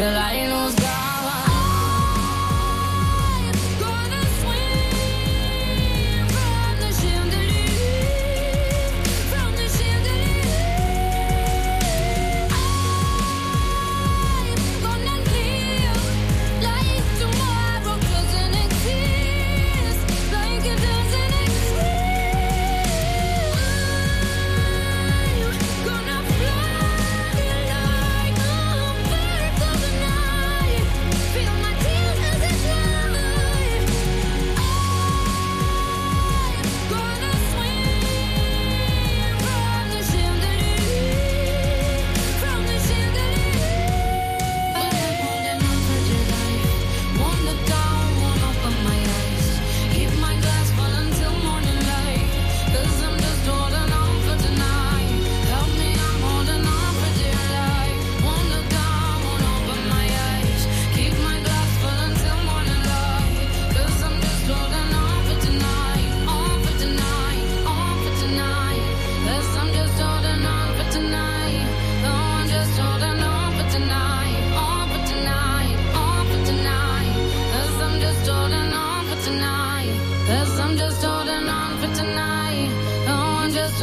till I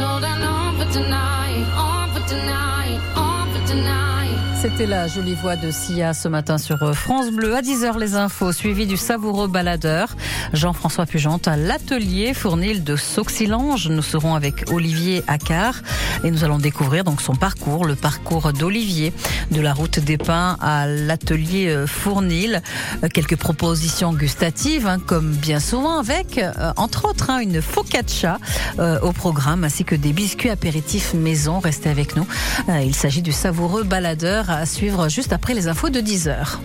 On for tonight, on for tonight, on for tonight. C'était la jolie voix de Sia ce matin sur euh, France Bleu à 10h les infos, suivi du savoureux baladeur. Jean-François Pugente à l'atelier Fournil de Sauxilange. Nous serons avec Olivier Accard et nous allons découvrir donc son parcours, le parcours d'Olivier, de la route des pins à l'atelier euh, Fournil. Euh, quelques propositions gustatives, hein, comme bien souvent avec, entre autres, hein, une focaccia au programme ainsi que des biscuits apéritifs maison. Restez avec nous. Il s'agit du savoureux baladeur à suivre juste après les infos de 10h.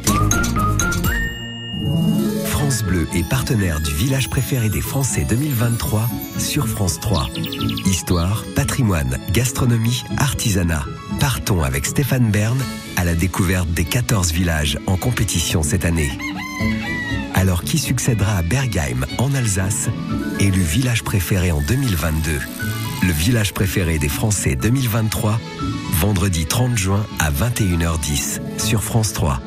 France Bleu est partenaire du village préféré des Français 2023 sur France 3. Histoire, patrimoine, gastronomie, artisanat. Partons avec Stéphane Bern à la découverte des 14 villages en compétition cette année. Alors qui succédera à Bergheim en Alsace, élu village préféré en 2022 Le village préféré des Français 2023 vendredi 30 juin à 21h10 sur France 3.